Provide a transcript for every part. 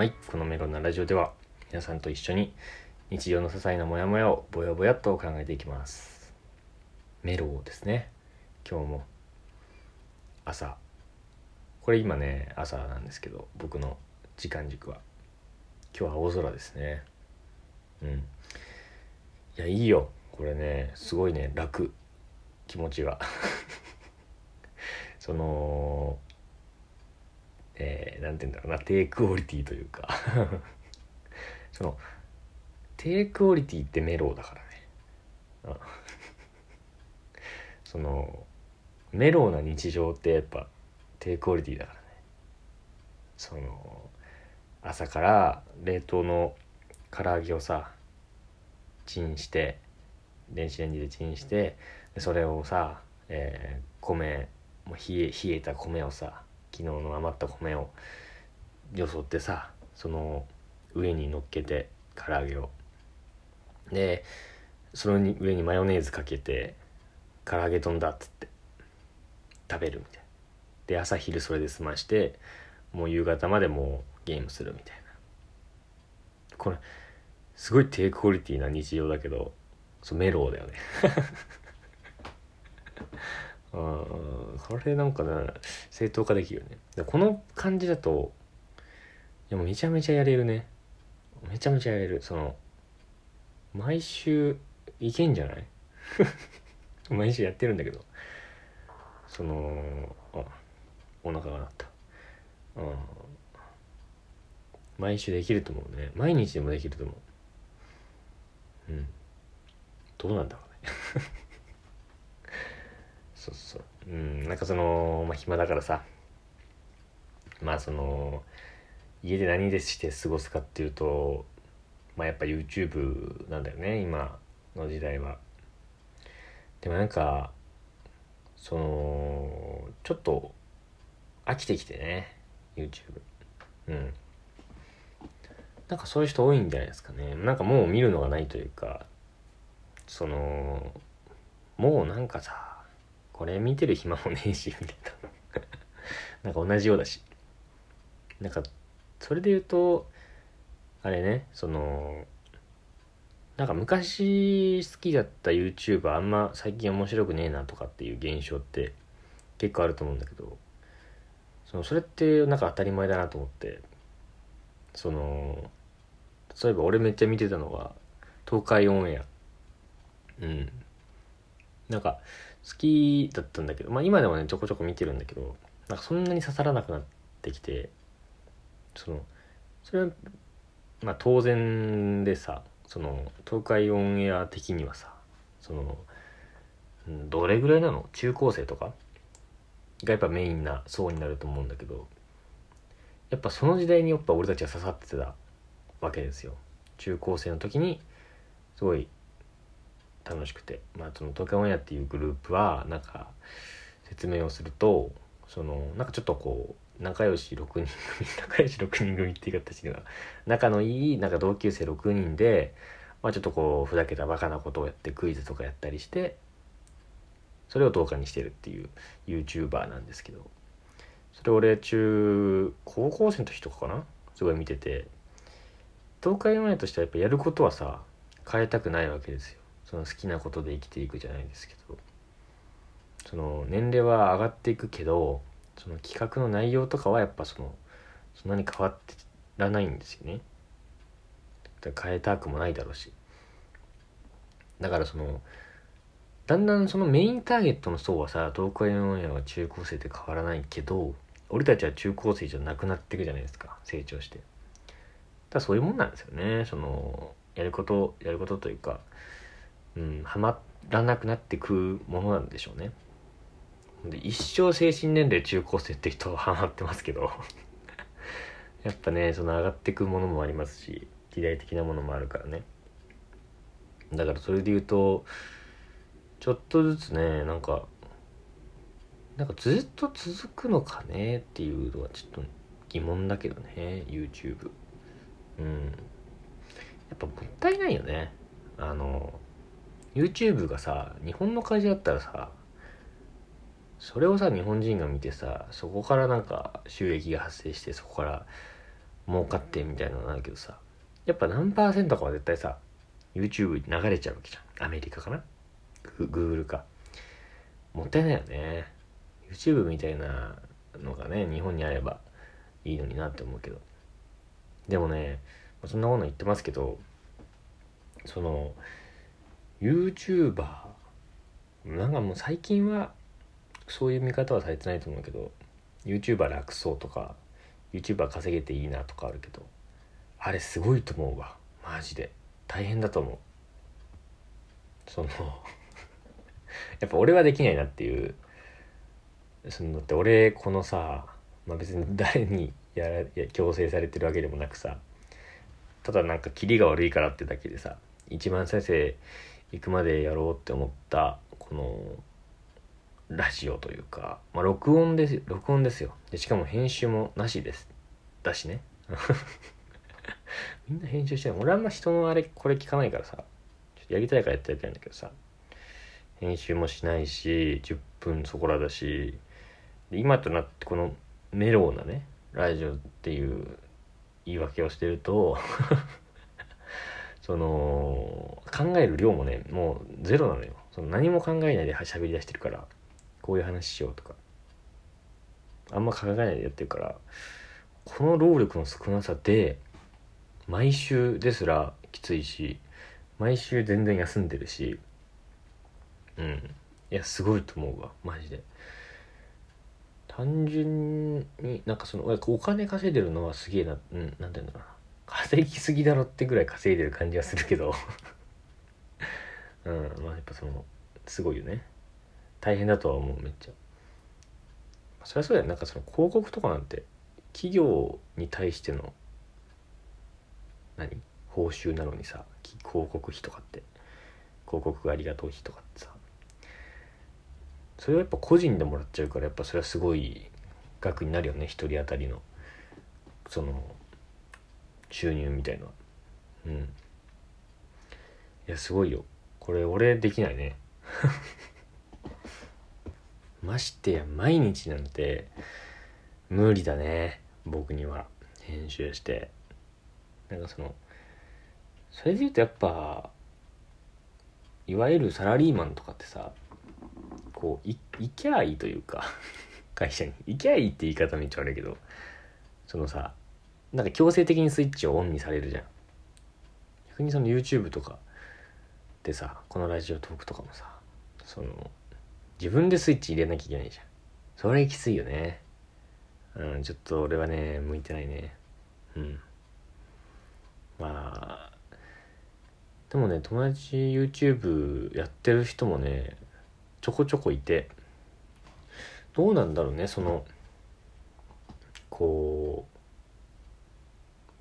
はい、このメロンなラジオでは皆さんと一緒に日常の些細なモヤモヤをぼやぼやと考えていきます。メロウですね。今日も朝。これ今ね、朝なんですけど、僕の時間軸は。今日は青空ですね。うん。いや、いいよ。これね、すごいね、楽。気持ちが。その、えー、て言うんだろうな低クオリティというか。その低クオリティってメロウだからね、そのメロウな日常ってやっぱ低クオリティだからね。その朝から冷凍の唐揚げをさチンして電子レンジでチンしてそれをさ、えー米もう冷え冷えた米をさ昨日の余った米をよそってさその上に乗っけて唐揚げを。でその上にマヨネーズかけて唐揚げ丼だっつって食べるみたいな。で朝昼それで済ましてもう夕方までもうゲームするみたいな。これすごい低クオリティな日常だけどそうメロウだよね。うんこれなんかね正当化できるよね。でこの感じだといやもうめちゃめちゃやれるね。めちゃめちゃやれる。その毎週いけんじゃない？毎週やってるんだけど。そのあお腹が鳴った。うん。毎週できると思うね。毎日でもできると思う。うん。どうなんだろうね。そうそう。うんなんかそのまあ暇だからさ。まあその家で何でして過ごすかっていうとまあやっぱ YouTube なんだよね今の時代は。でもなんかそのちょっと飽きてきてね YouTube うん。なんかそういう人多いんじゃないですかね。なんかもう見るのがないというかそのもうなんかさこれ見てる暇もねえしみたいな。なんか同じようだし。なんかそれで言うとあれねそのなんか昔好きだった YouTuber あんま最近面白くねえなとかっていう現象って結構あると思うんだけどそのそれってなんか当たり前だなと思ってその例えば俺めっちゃ見てたのが東海オンエア。うん。なんか好きだったんだけどまあ今でもねちょこちょこ見てるんだけどなんかそんなに刺さらなくなってきてそのそれはまあ当然でさその東海オンエア的にはさそのどれぐらいなの？中高生とか？がやっぱメインな層になると思うんだけどやっぱその時代にやっぱ俺たちは刺さってたわけですよ。中高生の時にすごい楽しくて。まあその東海オンエアっていうグループはなんか説明をするとそのなんかちょっとこう仲良し6人組仲良し6人組って言い方してるな。仲のいいなんか同級生6人で、まあ、ちょっとこうふざけたバカなことをやってクイズとかやったりしてそれを動画にしてるっていう YouTuber なんですけど。それ俺中高校生の時とかかな？すごい見てて。東海オンエアとしてはやっぱやることはさ変えたくないわけですよ。その好きなことで生きていくじゃないですけどその年齢は上がっていくけどその企画の内容とかはやっぱそのそんなに変わってらないんですよね。だ変えたくもないだろうし。だからそのだんだんそのメインターゲットの層はさ東海オンエアは中高生って変わらないけど俺たちは中高生じゃなくなっていくじゃないですか。成長して。だそういうもんなんですよね。そのやることやることというかうんはまらなくなってくものなんでしょうね。で一生精神年齢中高生って人はハマってますけど。やっぱねその上がってくものもありますし時代的なものもあるからね。だからそれで言うとちょっとずつねなんかなんかずっと続くのかねっていうのはちょっと疑問だけどね YouTube うん。やっぱもったいないよね。あの YouTube がさ日本の会社だったらさそれをさ日本人が見てさそこからなんか収益が発生してそこから儲かってみたいなのあるけどさやっぱ何パーセントかは絶対さ YouTube に流れちゃうわけじゃん。アメリカかな？グーグルか。もったいないよね。YouTube みたいなのがね日本にあればいいのになって思うけど。でもねそんなこと言ってますけどその YouTuber なんかもう最近はそういう見方はされてないと思うけど YouTuber 楽そうとか YouTuber 稼げていいなとかあるけどあれすごいと思うわ。マジで。大変だと思う。その やっぱ俺はできないなっていう。そのだって俺このさ、まあ、別に誰にやらや強制されてるわけでもなくさただなんかキリが悪いからってだけでさ1万再生行くまでやろうって思ったこのラジオというか、まあ、録音です録音ですよ。でしかも編集もなしです。だしね。みんな編集してる。俺あんま人のあれこれ聞かないからさ。ちょっとやりたいからやってるんだけどさ。編集もしないし10分そこらだし。今となってこのメローなねラジオっていう言い訳をしてるとその考える量もねもうゼロなのよ。その何も考えないで喋り出してるから。こういう話しようとか。あんま考えないでやってるから。この労力の少なさで毎週ですらきついし毎週全然休んでるしうん。いやすごいと思うわ。マジで。単純になんかそのお金稼いでるのはすげえなうんなんて言うんだろうな。稼ぎすぎだろってぐらい稼いでる感じはするけど。うんまあやっぱそのすごいよね。大変だとは思うめっちゃ。そりゃそうだよなんかその広告とかなんて企業に対しての何？報酬なのにさ広告費とかって。広告ありがとう費とかってさ。それはやっぱ個人でもらっちゃうからやっぱそれはすごい額になるよね。一人当たりの。その収入みたいのはうん。いやすごいよ。これ俺できないね。ましてや毎日なんて無理だね。僕には。編集して。なんかそのそれで言うとやっぱいわゆるサラリーマンとかってさこうい行きゃいいというか会社に。行きゃいいって言い方めっちゃ悪いけどそのさなんか強制的にスイッチをオンにされるじゃん。逆にその YouTube とかでさこのラジオトークとかもさその自分でスイッチ入れなきゃいけないじゃん。それきついよね。うんちょっと俺はね向いてないね。うん。まあでもね友達 YouTube やってる人もねちょこちょこいてどうなんだろうねそのこう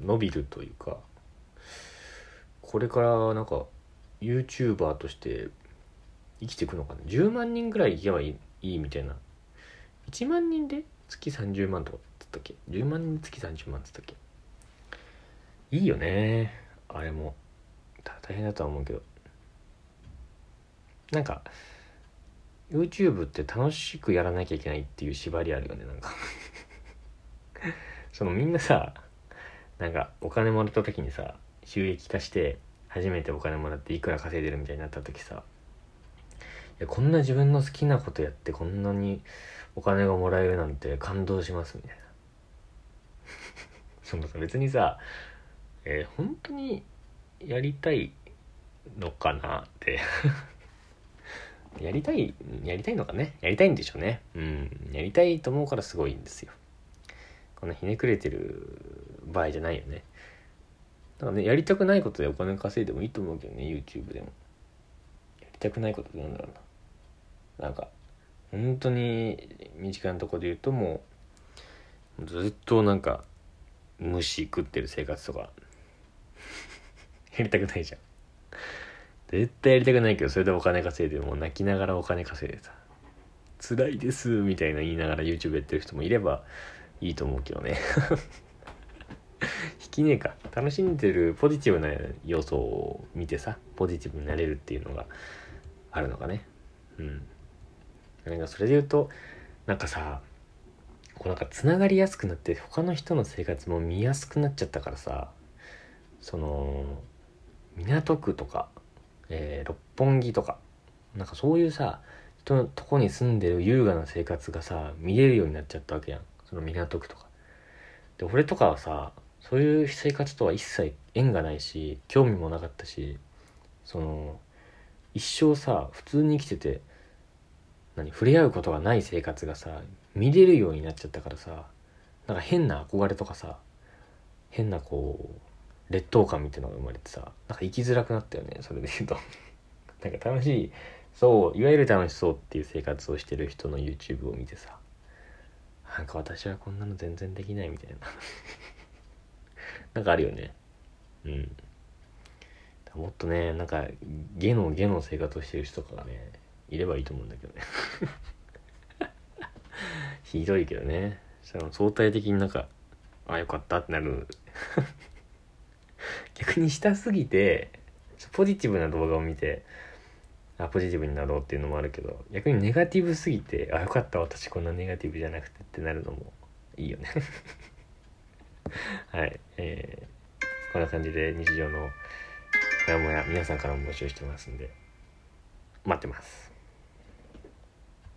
伸びるというかこれからなんか YouTuber として生きていくのかな。10万人ぐらいいけばいいみたいな。1万人で月30万とかっつったっけ？10万人で月30万っつったっけ？いいよね。あれも。大変だとは思うけど。なんか YouTube って楽しくやらなきゃいけないっていう縛りあるよねなんか。そのみんなさなんかお金もらった時にさ収益化して初めてお金もらっていくら稼いでるみたいになった時さいやこんな自分の好きなことやってこんなにお金がもらえるなんて感動しますみたいな その別にさえー、本当にやりたいのかなって やりたい、やりたいのかね。やりたいんでしょうね。うん。やりたいと思うからすごいんですよ。こんなひねくれてる場合じゃないよね。だからね、やりたくないことでお金稼いでもいいと思うけどね、YouTube でも。やりたくないことってんだろうな。なんか、本当に身近なとこで言うともう、ずっとなんか、虫食ってる生活とか、やりたくないじゃん。絶対やりたくないけど、それでお金稼いで、もう泣きながらお金稼いでさ、辛いですみたいな言いながら YouTube やってる人もいればいいと思うけどね。引きねえか。楽しんでるポジティブな要素を見てさ、ポジティブになれるっていうのがあるのかね。うん。なんかそれで言うと、なんかさ、こうなんかつながりやすくなって他の人の生活も見やすくなっちゃったからさその港区とか、えー六本木とかなんかそういうさ人のとこに住んでる優雅な生活がさ見れるようになっちゃったわけやんその港区とか。で俺とかはさそういう生活とは一切縁がないし興味もなかったしその一生さ普通に生きてて何触れ合うことがない生活がさ見れるようになっちゃったからさなんか変な憧れとかさ変なこう劣等感みたいなのが生まれてさなんか生きづらくなったよねそれで言うと。なんか楽しいそういわゆる楽しそうっていう生活をしてる人の YouTube を見てさ。なんか私はこんなの全然できないみたいな。なんかあるよね。うん。もっとねなんかゲのゲの生活をしてる人とかがねいればいいと思うんだけどね。ひどいけどね。その相対的になんかあよかったってなる。逆にしたすぎてポジティブな動画を見てあポジティブになろうっていうのもあるけど逆にネガティブすぎてあよかった私こんなネガティブじゃなくてってなるのもいいよね。はいえー、こんな感じで日常のモヤモヤ皆さんからも募集してますんで待ってます。